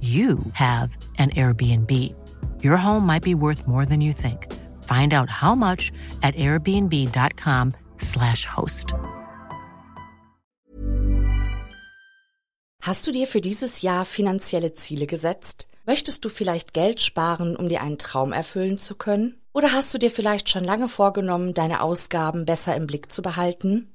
you have an Airbnb. Your home might be worth more than you think. Find out how much at airbnb.com/slash host. Hast du dir für dieses Jahr finanzielle Ziele gesetzt? Möchtest du vielleicht Geld sparen, um dir einen Traum erfüllen zu können? Oder hast du dir vielleicht schon lange vorgenommen, deine Ausgaben besser im Blick zu behalten?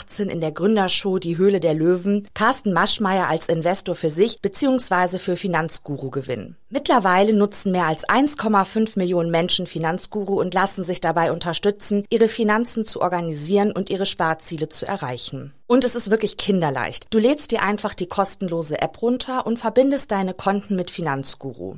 2018 in der Gründershow Die Höhle der Löwen Carsten Maschmeyer als Investor für sich bzw. für Finanzguru gewinnen. Mittlerweile nutzen mehr als 1,5 Millionen Menschen Finanzguru und lassen sich dabei unterstützen, ihre Finanzen zu organisieren und ihre Sparziele zu erreichen. Und es ist wirklich kinderleicht. Du lädst dir einfach die kostenlose App runter und verbindest deine Konten mit Finanzguru.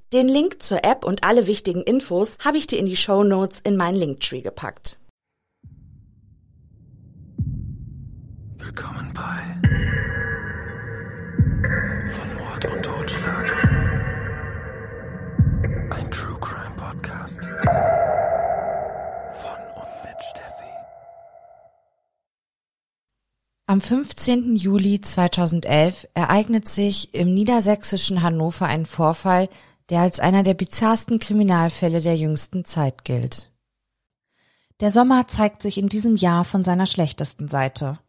Den Link zur App und alle wichtigen Infos habe ich dir in die Show Notes in meinen Linktree gepackt. Willkommen bei Von Mord und Totschlag. Ein True Crime Podcast. Von und mit Steffi. Am 15. Juli 2011 ereignet sich im niedersächsischen Hannover ein Vorfall, der als einer der bizarrsten Kriminalfälle der jüngsten Zeit gilt. Der Sommer zeigt sich in diesem Jahr von seiner schlechtesten Seite.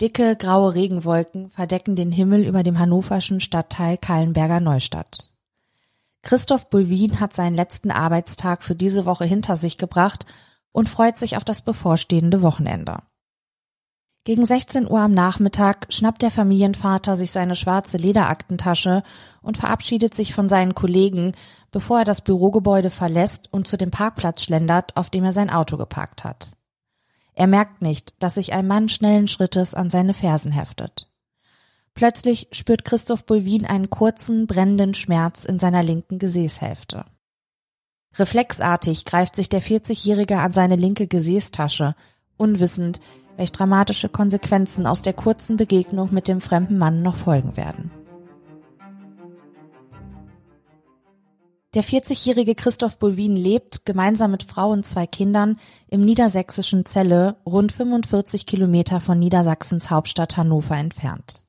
Dicke, graue Regenwolken verdecken den Himmel über dem hannoverschen Stadtteil Kallenberger Neustadt. Christoph Bulwin hat seinen letzten Arbeitstag für diese Woche hinter sich gebracht und freut sich auf das bevorstehende Wochenende. Gegen 16 Uhr am Nachmittag schnappt der Familienvater sich seine schwarze Lederaktentasche und verabschiedet sich von seinen Kollegen, bevor er das Bürogebäude verlässt und zu dem Parkplatz schlendert, auf dem er sein Auto geparkt hat. Er merkt nicht, dass sich ein Mann schnellen Schrittes an seine Fersen heftet. Plötzlich spürt Christoph Bulwin einen kurzen, brennenden Schmerz in seiner linken Gesäßhälfte. Reflexartig greift sich der 40-Jährige an seine linke Gesäßtasche, unwissend, welch dramatische Konsequenzen aus der kurzen Begegnung mit dem fremden Mann noch folgen werden. Der 40-jährige Christoph Bulwin lebt gemeinsam mit Frau und zwei Kindern im niedersächsischen Celle, rund 45 Kilometer von Niedersachsens Hauptstadt Hannover entfernt.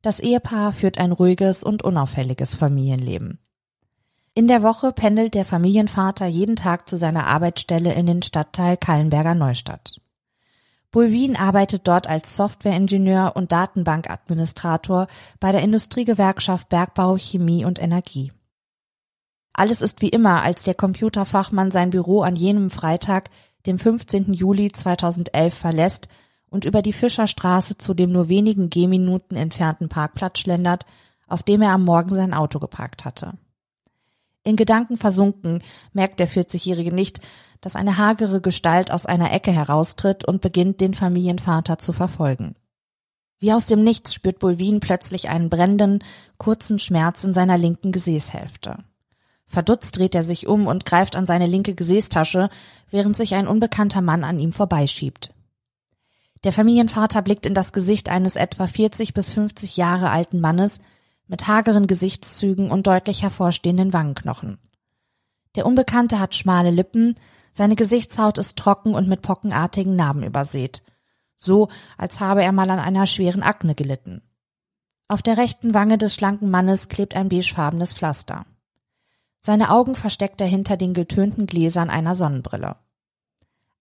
Das Ehepaar führt ein ruhiges und unauffälliges Familienleben. In der Woche pendelt der Familienvater jeden Tag zu seiner Arbeitsstelle in den Stadtteil Kallenberger Neustadt. Bulwin arbeitet dort als Softwareingenieur und Datenbankadministrator bei der Industriegewerkschaft Bergbau, Chemie und Energie. Alles ist wie immer, als der Computerfachmann sein Büro an jenem Freitag, dem 15. Juli 2011 verlässt und über die Fischerstraße zu dem nur wenigen Gehminuten entfernten Parkplatz schlendert, auf dem er am Morgen sein Auto geparkt hatte. In Gedanken versunken merkt der 40-Jährige nicht, dass eine hagere Gestalt aus einer Ecke heraustritt und beginnt, den Familienvater zu verfolgen. Wie aus dem Nichts spürt Bulwin plötzlich einen brennenden, kurzen Schmerz in seiner linken Gesäßhälfte. Verdutzt dreht er sich um und greift an seine linke Gesäßtasche, während sich ein unbekannter Mann an ihm vorbeischiebt. Der Familienvater blickt in das Gesicht eines etwa 40 bis 50 Jahre alten Mannes mit hageren Gesichtszügen und deutlich hervorstehenden Wangenknochen. Der Unbekannte hat schmale Lippen, seine Gesichtshaut ist trocken und mit pockenartigen Narben übersät. So, als habe er mal an einer schweren Akne gelitten. Auf der rechten Wange des schlanken Mannes klebt ein beigefarbenes Pflaster. Seine Augen versteckt er hinter den getönten Gläsern einer Sonnenbrille.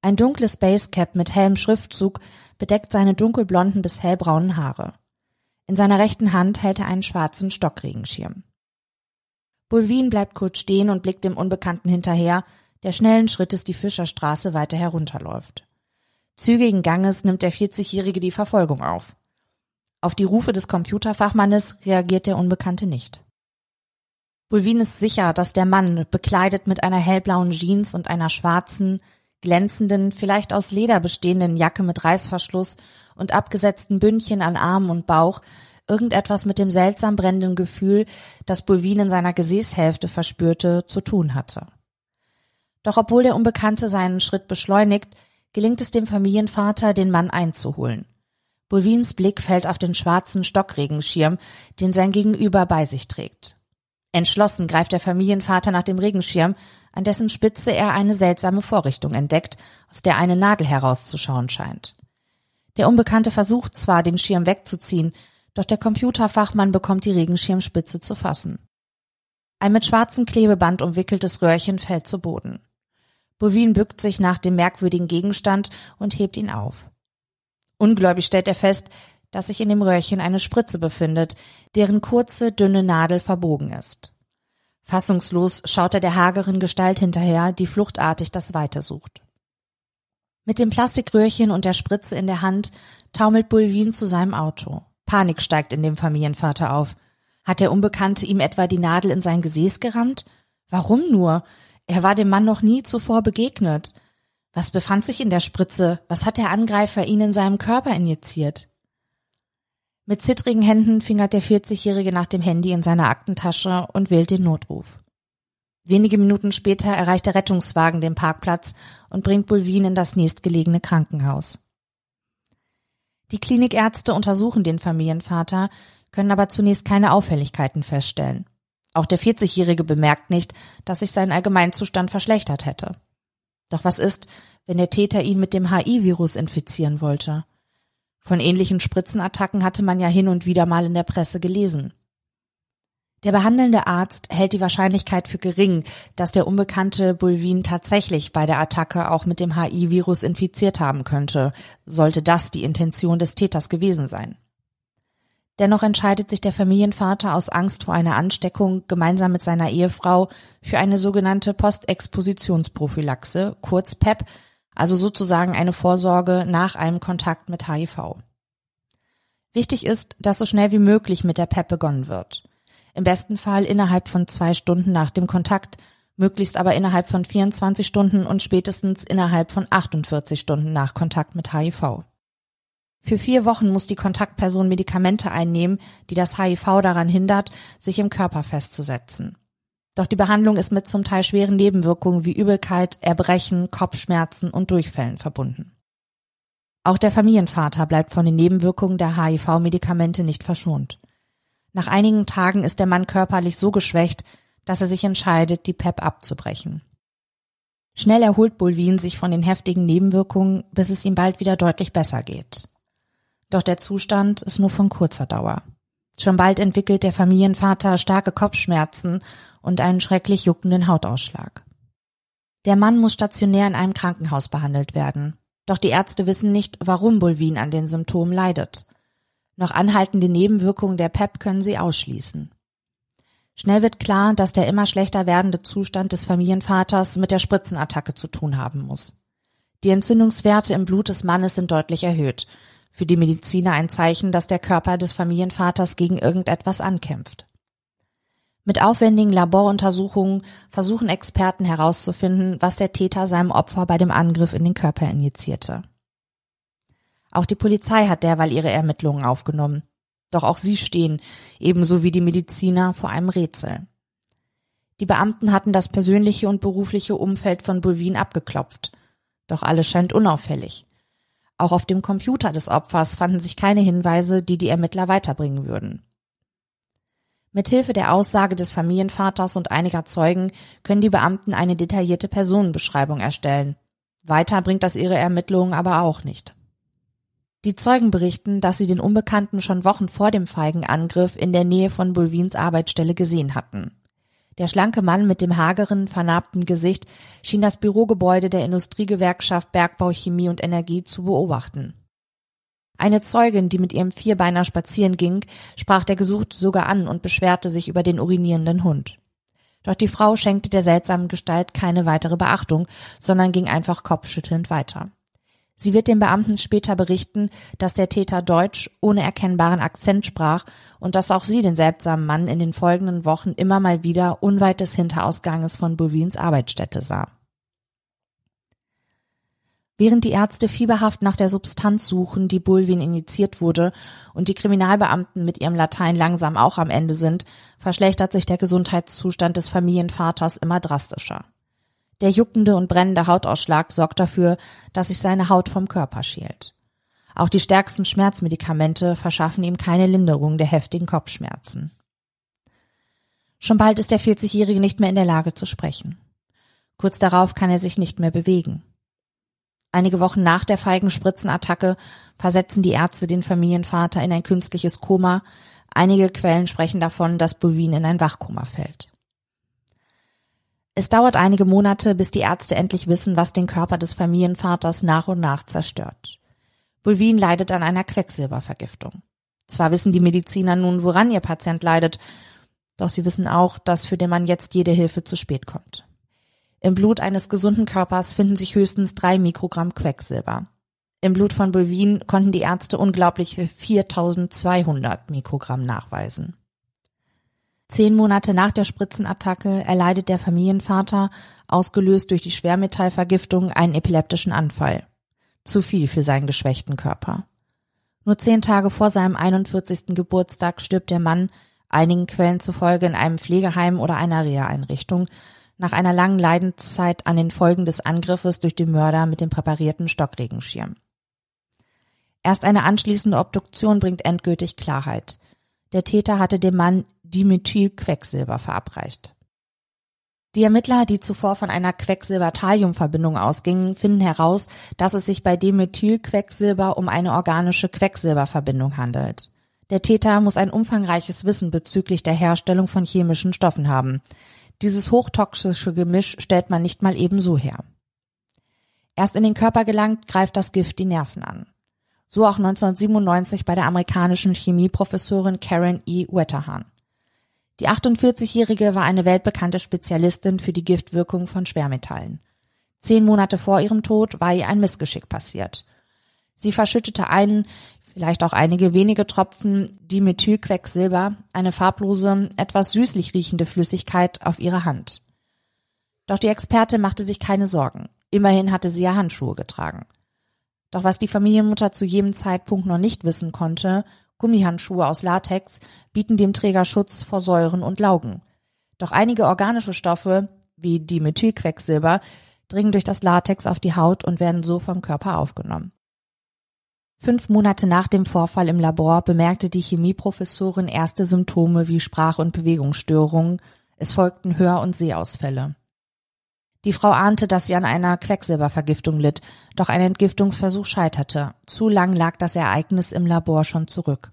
Ein dunkles Basecap mit hellem Schriftzug bedeckt seine dunkelblonden bis hellbraunen Haare. In seiner rechten Hand hält er einen schwarzen Stockregenschirm. Bulwin bleibt kurz stehen und blickt dem Unbekannten hinterher, der schnellen Schrittes die Fischerstraße weiter herunterläuft. Zügigen Ganges nimmt der 40-Jährige die Verfolgung auf. Auf die Rufe des Computerfachmannes reagiert der Unbekannte nicht. Bulwin ist sicher, dass der Mann, bekleidet mit einer hellblauen Jeans und einer schwarzen, glänzenden, vielleicht aus Leder bestehenden Jacke mit Reißverschluss und abgesetzten Bündchen an Arm und Bauch, irgendetwas mit dem seltsam brennenden Gefühl, das Bulwin in seiner Gesäßhälfte verspürte, zu tun hatte. Doch obwohl der Unbekannte seinen Schritt beschleunigt, gelingt es dem Familienvater, den Mann einzuholen. Bulwins Blick fällt auf den schwarzen Stockregenschirm, den sein Gegenüber bei sich trägt. Entschlossen greift der Familienvater nach dem Regenschirm, an dessen Spitze er eine seltsame Vorrichtung entdeckt, aus der eine Nadel herauszuschauen scheint. Der Unbekannte versucht zwar, den Schirm wegzuziehen, doch der Computerfachmann bekommt die Regenschirmspitze zu fassen. Ein mit schwarzem Klebeband umwickeltes Röhrchen fällt zu Boden. Bovin bückt sich nach dem merkwürdigen Gegenstand und hebt ihn auf. Ungläubig stellt er fest, dass sich in dem Röhrchen eine Spritze befindet, deren kurze, dünne Nadel verbogen ist. Fassungslos schaut er der hageren Gestalt hinterher, die fluchtartig das Weite sucht. Mit dem Plastikröhrchen und der Spritze in der Hand taumelt Bulwin zu seinem Auto. Panik steigt in dem Familienvater auf. Hat der Unbekannte ihm etwa die Nadel in sein Gesäß gerammt? Warum nur? Er war dem Mann noch nie zuvor begegnet. Was befand sich in der Spritze? Was hat der Angreifer ihn in seinem Körper injiziert? Mit zittrigen Händen fingert der 40-Jährige nach dem Handy in seiner Aktentasche und wählt den Notruf. Wenige Minuten später erreicht der Rettungswagen den Parkplatz und bringt Bulwin in das nächstgelegene Krankenhaus. Die Klinikärzte untersuchen den Familienvater, können aber zunächst keine Auffälligkeiten feststellen. Auch der 40-Jährige bemerkt nicht, dass sich sein Allgemeinzustand verschlechtert hätte. Doch was ist, wenn der Täter ihn mit dem HI-Virus infizieren wollte? Von ähnlichen Spritzenattacken hatte man ja hin und wieder mal in der Presse gelesen. Der behandelnde Arzt hält die Wahrscheinlichkeit für gering, dass der unbekannte Bulvin tatsächlich bei der Attacke auch mit dem HI-Virus infiziert haben könnte, sollte das die Intention des Täters gewesen sein. Dennoch entscheidet sich der Familienvater aus Angst vor einer Ansteckung gemeinsam mit seiner Ehefrau für eine sogenannte Postexpositionsprophylaxe, kurz PEP, also sozusagen eine Vorsorge nach einem Kontakt mit HIV. Wichtig ist, dass so schnell wie möglich mit der PEP begonnen wird. Im besten Fall innerhalb von zwei Stunden nach dem Kontakt, möglichst aber innerhalb von 24 Stunden und spätestens innerhalb von 48 Stunden nach Kontakt mit HIV. Für vier Wochen muss die Kontaktperson Medikamente einnehmen, die das HIV daran hindert, sich im Körper festzusetzen. Doch die Behandlung ist mit zum Teil schweren Nebenwirkungen wie Übelkeit, Erbrechen, Kopfschmerzen und Durchfällen verbunden. Auch der Familienvater bleibt von den Nebenwirkungen der HIV-Medikamente nicht verschont. Nach einigen Tagen ist der Mann körperlich so geschwächt, dass er sich entscheidet, die PEP abzubrechen. Schnell erholt Bulwin sich von den heftigen Nebenwirkungen, bis es ihm bald wieder deutlich besser geht. Doch der Zustand ist nur von kurzer Dauer. Schon bald entwickelt der Familienvater starke Kopfschmerzen und einen schrecklich juckenden Hautausschlag. Der Mann muss stationär in einem Krankenhaus behandelt werden. Doch die Ärzte wissen nicht, warum Bulwin an den Symptomen leidet. Noch anhaltende Nebenwirkungen der PEP können sie ausschließen. Schnell wird klar, dass der immer schlechter werdende Zustand des Familienvaters mit der Spritzenattacke zu tun haben muss. Die Entzündungswerte im Blut des Mannes sind deutlich erhöht. Für die Mediziner ein Zeichen, dass der Körper des Familienvaters gegen irgendetwas ankämpft. Mit aufwendigen Laboruntersuchungen versuchen Experten herauszufinden, was der Täter seinem Opfer bei dem Angriff in den Körper injizierte. Auch die Polizei hat derweil ihre Ermittlungen aufgenommen. Doch auch sie stehen, ebenso wie die Mediziner, vor einem Rätsel. Die Beamten hatten das persönliche und berufliche Umfeld von Bulwin abgeklopft. Doch alles scheint unauffällig. Auch auf dem Computer des Opfers fanden sich keine Hinweise, die die Ermittler weiterbringen würden. Mithilfe der Aussage des Familienvaters und einiger Zeugen können die Beamten eine detaillierte Personenbeschreibung erstellen. Weiter bringt das ihre Ermittlungen aber auch nicht. Die Zeugen berichten, dass sie den Unbekannten schon Wochen vor dem feigen Angriff in der Nähe von Bulwins Arbeitsstelle gesehen hatten. Der schlanke Mann mit dem hageren, vernarbten Gesicht schien das Bürogebäude der Industriegewerkschaft Bergbau, Chemie und Energie zu beobachten. Eine Zeugin, die mit ihrem Vierbeiner spazieren ging, sprach der Gesuchte sogar an und beschwerte sich über den urinierenden Hund. Doch die Frau schenkte der seltsamen Gestalt keine weitere Beachtung, sondern ging einfach kopfschüttelnd weiter. Sie wird den Beamten später berichten, dass der Täter Deutsch ohne erkennbaren Akzent sprach und dass auch sie den seltsamen Mann in den folgenden Wochen immer mal wieder unweit des Hinterausganges von Bovins Arbeitsstätte sah. Während die Ärzte fieberhaft nach der Substanz suchen, die Bulwin injiziert wurde, und die Kriminalbeamten mit ihrem Latein langsam auch am Ende sind, verschlechtert sich der Gesundheitszustand des Familienvaters immer drastischer. Der juckende und brennende Hautausschlag sorgt dafür, dass sich seine Haut vom Körper schält. Auch die stärksten Schmerzmedikamente verschaffen ihm keine Linderung der heftigen Kopfschmerzen. Schon bald ist der 40-Jährige nicht mehr in der Lage zu sprechen. Kurz darauf kann er sich nicht mehr bewegen. Einige Wochen nach der feigen Spritzenattacke versetzen die Ärzte den Familienvater in ein künstliches Koma. Einige Quellen sprechen davon, dass Bovin in ein Wachkoma fällt. Es dauert einige Monate, bis die Ärzte endlich wissen, was den Körper des Familienvaters nach und nach zerstört. Bulvin leidet an einer Quecksilbervergiftung. Zwar wissen die Mediziner nun, woran ihr Patient leidet, doch sie wissen auch, dass für den Mann jetzt jede Hilfe zu spät kommt. Im Blut eines gesunden Körpers finden sich höchstens drei Mikrogramm Quecksilber. Im Blut von Bulvin konnten die Ärzte unglaubliche 4200 Mikrogramm nachweisen. Zehn Monate nach der Spritzenattacke erleidet der Familienvater, ausgelöst durch die Schwermetallvergiftung, einen epileptischen Anfall. Zu viel für seinen geschwächten Körper. Nur zehn Tage vor seinem 41. Geburtstag stirbt der Mann, einigen Quellen zufolge in einem Pflegeheim oder einer Reha-Einrichtung, nach einer langen Leidenszeit an den Folgen des Angriffes durch den Mörder mit dem präparierten Stockregenschirm. Erst eine anschließende Obduktion bringt endgültig Klarheit. Der Täter hatte dem Mann Dimethylquecksilber verabreicht. Die Ermittler, die zuvor von einer Quecksilber-Thallium-Verbindung ausgingen, finden heraus, dass es sich bei Dimethylquecksilber um eine organische Quecksilberverbindung handelt. Der Täter muss ein umfangreiches Wissen bezüglich der Herstellung von chemischen Stoffen haben. Dieses hochtoxische Gemisch stellt man nicht mal ebenso her. Erst in den Körper gelangt, greift das Gift die Nerven an. So auch 1997 bei der amerikanischen Chemieprofessorin Karen E. Wetterhahn. Die 48-Jährige war eine weltbekannte Spezialistin für die Giftwirkung von Schwermetallen. Zehn Monate vor ihrem Tod war ihr ein Missgeschick passiert. Sie verschüttete einen, vielleicht auch einige wenige Tropfen Dimethylquecksilber, eine farblose, etwas süßlich riechende Flüssigkeit, auf ihre Hand. Doch die Experte machte sich keine Sorgen. Immerhin hatte sie ja Handschuhe getragen. Doch was die Familienmutter zu jedem Zeitpunkt noch nicht wissen konnte, Gummihandschuhe aus Latex bieten dem Träger Schutz vor Säuren und Laugen. Doch einige organische Stoffe, wie Dimethylquecksilber, dringen durch das Latex auf die Haut und werden so vom Körper aufgenommen. Fünf Monate nach dem Vorfall im Labor bemerkte die Chemieprofessorin erste Symptome wie Sprach- und Bewegungsstörungen, Es folgten Hör- und Sehausfälle. Die Frau ahnte, dass sie an einer Quecksilbervergiftung litt, doch ein Entgiftungsversuch scheiterte. Zu lang lag das Ereignis im Labor schon zurück.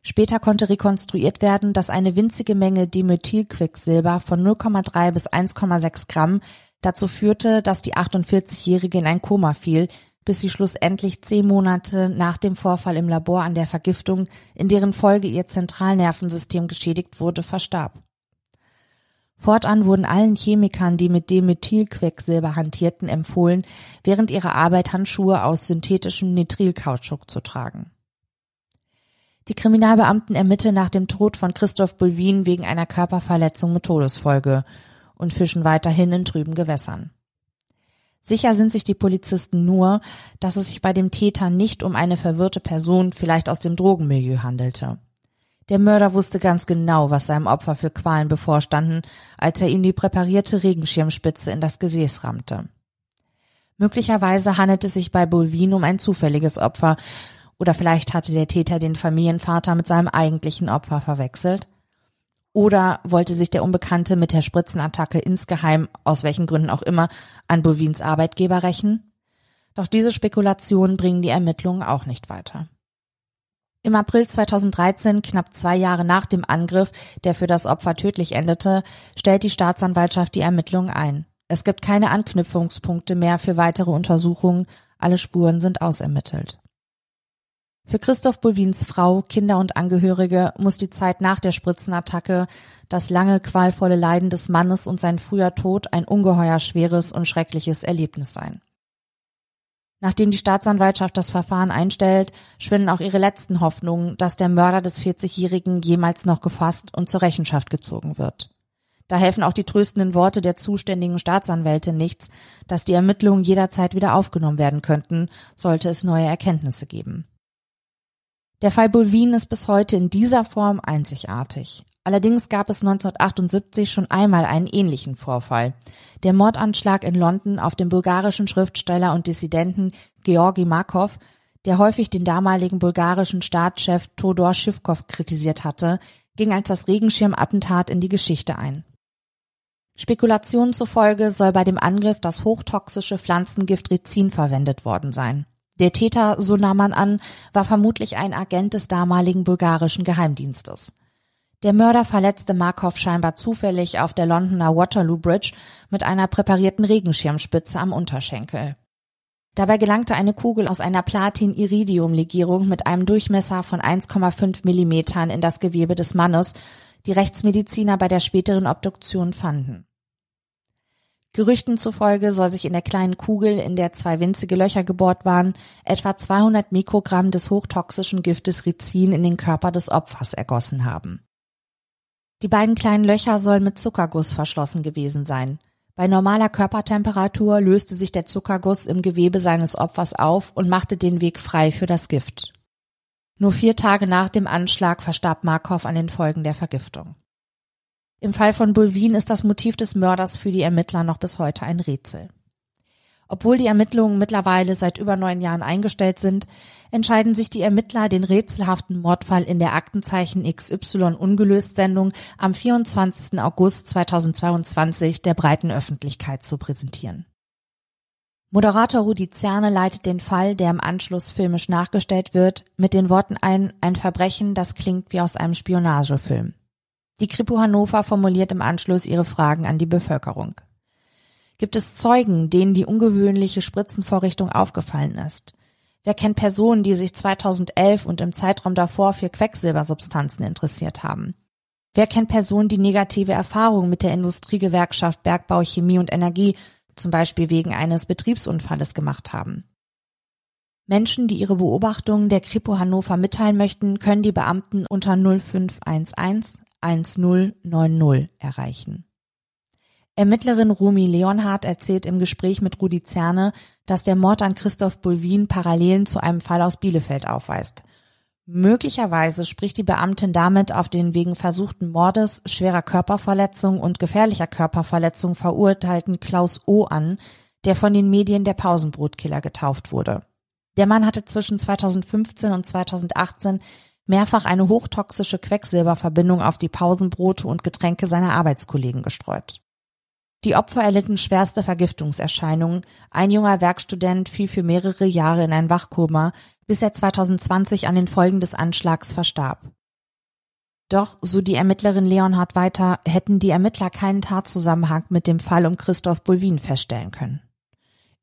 Später konnte rekonstruiert werden, dass eine winzige Menge Dimethylquecksilber von 0,3 bis 1,6 Gramm dazu führte, dass die 48-Jährige in ein Koma fiel, bis sie schlussendlich zehn Monate nach dem Vorfall im Labor an der Vergiftung, in deren Folge ihr Zentralnervensystem geschädigt wurde, verstarb. Fortan wurden allen Chemikern, die mit Dimethylquecksilber hantierten, empfohlen, während ihrer Arbeit Handschuhe aus synthetischem Nitrilkautschuk zu tragen. Die Kriminalbeamten ermitteln nach dem Tod von Christoph Bulwin wegen einer Körperverletzung mit Todesfolge und fischen weiterhin in trüben Gewässern. Sicher sind sich die Polizisten nur, dass es sich bei dem Täter nicht um eine verwirrte Person vielleicht aus dem Drogenmilieu handelte. Der Mörder wusste ganz genau, was seinem Opfer für Qualen bevorstanden, als er ihm die präparierte Regenschirmspitze in das Gesäß rammte. Möglicherweise handelt es sich bei Bulvin um ein zufälliges Opfer, oder vielleicht hatte der Täter den Familienvater mit seinem eigentlichen Opfer verwechselt. Oder wollte sich der Unbekannte mit der Spritzenattacke insgeheim, aus welchen Gründen auch immer, an Bovins Arbeitgeber rächen? Doch diese Spekulationen bringen die Ermittlungen auch nicht weiter. Im April 2013, knapp zwei Jahre nach dem Angriff, der für das Opfer tödlich endete, stellt die Staatsanwaltschaft die Ermittlungen ein. Es gibt keine Anknüpfungspunkte mehr für weitere Untersuchungen, alle Spuren sind ausermittelt. Für Christoph Bulwins Frau, Kinder und Angehörige muss die Zeit nach der Spritzenattacke, das lange qualvolle Leiden des Mannes und sein früher Tod ein ungeheuer schweres und schreckliches Erlebnis sein. Nachdem die Staatsanwaltschaft das Verfahren einstellt, schwinden auch ihre letzten Hoffnungen, dass der Mörder des 40-Jährigen jemals noch gefasst und zur Rechenschaft gezogen wird. Da helfen auch die tröstenden Worte der zuständigen Staatsanwälte nichts, dass die Ermittlungen jederzeit wieder aufgenommen werden könnten, sollte es neue Erkenntnisse geben. Der Fall Bulwin ist bis heute in dieser Form einzigartig. Allerdings gab es 1978 schon einmal einen ähnlichen Vorfall. Der Mordanschlag in London auf den bulgarischen Schriftsteller und Dissidenten Georgi Markov, der häufig den damaligen bulgarischen Staatschef Todor Schivkov kritisiert hatte, ging als das Regenschirmattentat in die Geschichte ein. Spekulationen zufolge soll bei dem Angriff das hochtoxische Pflanzengift Rizin verwendet worden sein. Der Täter, so nahm man an, war vermutlich ein Agent des damaligen bulgarischen Geheimdienstes. Der Mörder verletzte Markov scheinbar zufällig auf der Londoner Waterloo Bridge mit einer präparierten Regenschirmspitze am Unterschenkel. Dabei gelangte eine Kugel aus einer Platin-Iridium-Legierung mit einem Durchmesser von 1,5 Millimetern in das Gewebe des Mannes, die Rechtsmediziner bei der späteren Obduktion fanden. Gerüchten zufolge soll sich in der kleinen Kugel, in der zwei winzige Löcher gebohrt waren, etwa 200 Mikrogramm des hochtoxischen Giftes Rizin in den Körper des Opfers ergossen haben. Die beiden kleinen Löcher sollen mit Zuckerguss verschlossen gewesen sein. Bei normaler Körpertemperatur löste sich der Zuckerguss im Gewebe seines Opfers auf und machte den Weg frei für das Gift. Nur vier Tage nach dem Anschlag verstarb Markov an den Folgen der Vergiftung. Im Fall von Bulwin ist das Motiv des Mörders für die Ermittler noch bis heute ein Rätsel. Obwohl die Ermittlungen mittlerweile seit über neun Jahren eingestellt sind, entscheiden sich die Ermittler, den rätselhaften Mordfall in der Aktenzeichen XY ungelöst Sendung am 24. August 2022 der breiten Öffentlichkeit zu präsentieren. Moderator Rudi Zerne leitet den Fall, der im Anschluss filmisch nachgestellt wird, mit den Worten ein, ein Verbrechen, das klingt wie aus einem Spionagefilm. Die Kripo Hannover formuliert im Anschluss ihre Fragen an die Bevölkerung. Gibt es Zeugen, denen die ungewöhnliche Spritzenvorrichtung aufgefallen ist? Wer kennt Personen, die sich 2011 und im Zeitraum davor für Quecksilbersubstanzen interessiert haben? Wer kennt Personen, die negative Erfahrungen mit der Industriegewerkschaft Bergbau, Chemie und Energie, zum Beispiel wegen eines Betriebsunfalles gemacht haben? Menschen, die ihre Beobachtungen der Kripo Hannover mitteilen möchten, können die Beamten unter 0511 1090 erreichen. Ermittlerin Rumi Leonhardt erzählt im Gespräch mit Rudi Zerne, dass der Mord an Christoph Bulwin Parallelen zu einem Fall aus Bielefeld aufweist. Möglicherweise spricht die Beamtin damit auf den wegen versuchten Mordes, schwerer Körperverletzung und gefährlicher Körperverletzung verurteilten Klaus O. an, der von den Medien der Pausenbrotkiller getauft wurde. Der Mann hatte zwischen 2015 und 2018 mehrfach eine hochtoxische Quecksilberverbindung auf die Pausenbrote und Getränke seiner Arbeitskollegen gestreut. Die Opfer erlitten schwerste Vergiftungserscheinungen. Ein junger Werkstudent fiel für mehrere Jahre in ein Wachkoma, bis er 2020 an den Folgen des Anschlags verstarb. Doch, so die Ermittlerin Leonhard weiter, hätten die Ermittler keinen Tatzusammenhang mit dem Fall um Christoph Bulwin feststellen können.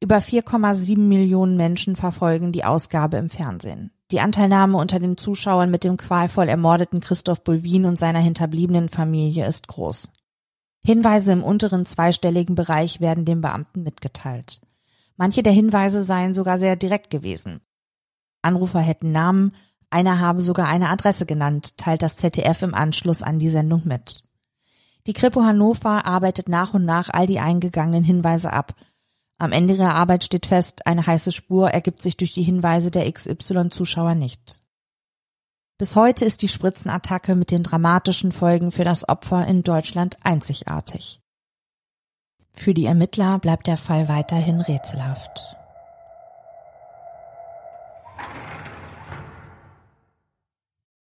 Über 4,7 Millionen Menschen verfolgen die Ausgabe im Fernsehen. Die Anteilnahme unter den Zuschauern mit dem qualvoll ermordeten Christoph Bulwin und seiner hinterbliebenen Familie ist groß. Hinweise im unteren zweistelligen Bereich werden den Beamten mitgeteilt. Manche der Hinweise seien sogar sehr direkt gewesen. Anrufer hätten Namen, einer habe sogar eine Adresse genannt, teilt das ZDF im Anschluss an die Sendung mit. Die Kripo Hannover arbeitet nach und nach all die eingegangenen Hinweise ab. Am Ende ihrer Arbeit steht fest, eine heiße Spur ergibt sich durch die Hinweise der XY-Zuschauer nicht. Bis heute ist die Spritzenattacke mit den dramatischen Folgen für das Opfer in Deutschland einzigartig. Für die Ermittler bleibt der Fall weiterhin rätselhaft.